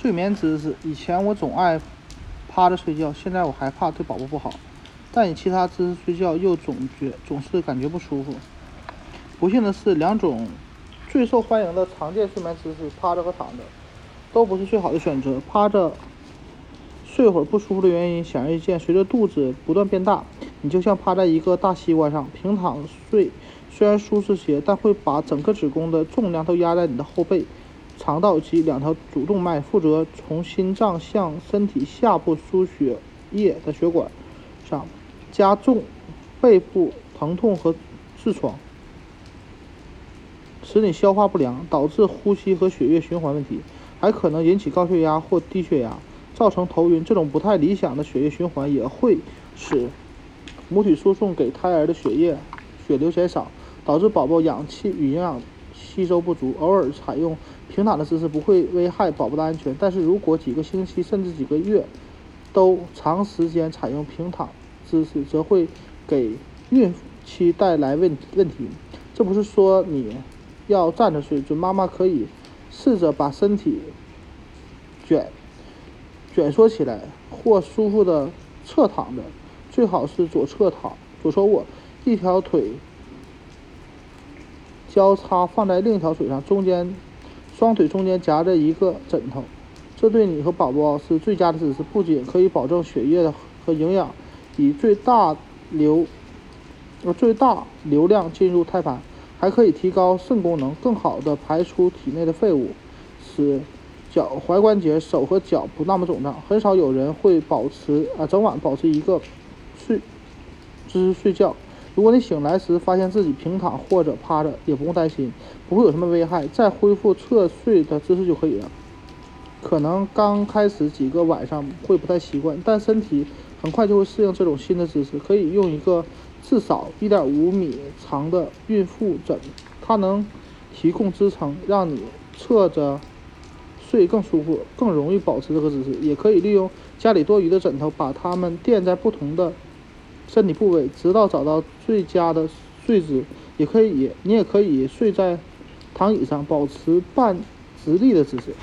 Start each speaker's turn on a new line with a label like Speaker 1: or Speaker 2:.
Speaker 1: 睡眠姿势，以前我总爱趴着睡觉，现在我害怕对宝宝不好，但以其他姿势睡觉又总觉总是感觉不舒服。不幸的是，两种最受欢迎的常见睡眠姿势——趴着和躺着，都不是最好的选择。趴着睡会儿不舒服的原因显而易见，随着肚子不断变大，你就像趴在一个大西瓜上。平躺睡虽然舒适些，但会把整个子宫的重量都压在你的后背。肠道及两条主动脉负责从心脏向身体下部输血液的血管上，加重背部疼痛和痔疮，使你消化不良，导致呼吸和血液循环问题，还可能引起高血压或低血压，造成头晕。这种不太理想的血液循环也会使母体输送给胎儿的血液血流减少，导致宝宝氧气与营养。吸收不足，偶尔采用平躺的姿势不会危害宝宝的安全。但是如果几个星期甚至几个月都长时间采用平躺姿势，则会给孕期带来问问题。这不是说你要站着睡，准妈妈可以试着把身体卷卷缩起来，或舒服的侧躺着，最好是左侧躺，左侧卧，一条腿。交叉放在另一条腿上，中间双腿中间夹着一个枕头，这对你和宝宝是最佳的姿势。不仅可以保证血液和营养以最大流呃最大流量进入胎盘，还可以提高肾功能，更好的排出体内的废物，使脚踝关节、手和脚不那么肿胀。很少有人会保持啊整晚保持一个睡姿势睡觉。如果你醒来时发现自己平躺或者趴着，也不用担心，不会有什么危害，再恢复侧睡的姿势就可以了。可能刚开始几个晚上会不太习惯，但身体很快就会适应这种新的姿势。可以用一个至少1.5米长的孕妇枕，它能提供支撑，让你侧着睡更舒服，更容易保持这个姿势。也可以利用家里多余的枕头，把它们垫在不同的。身体部位，直到找到最佳的睡姿。也可以，你也可以睡在躺椅上，保持半直立的姿势。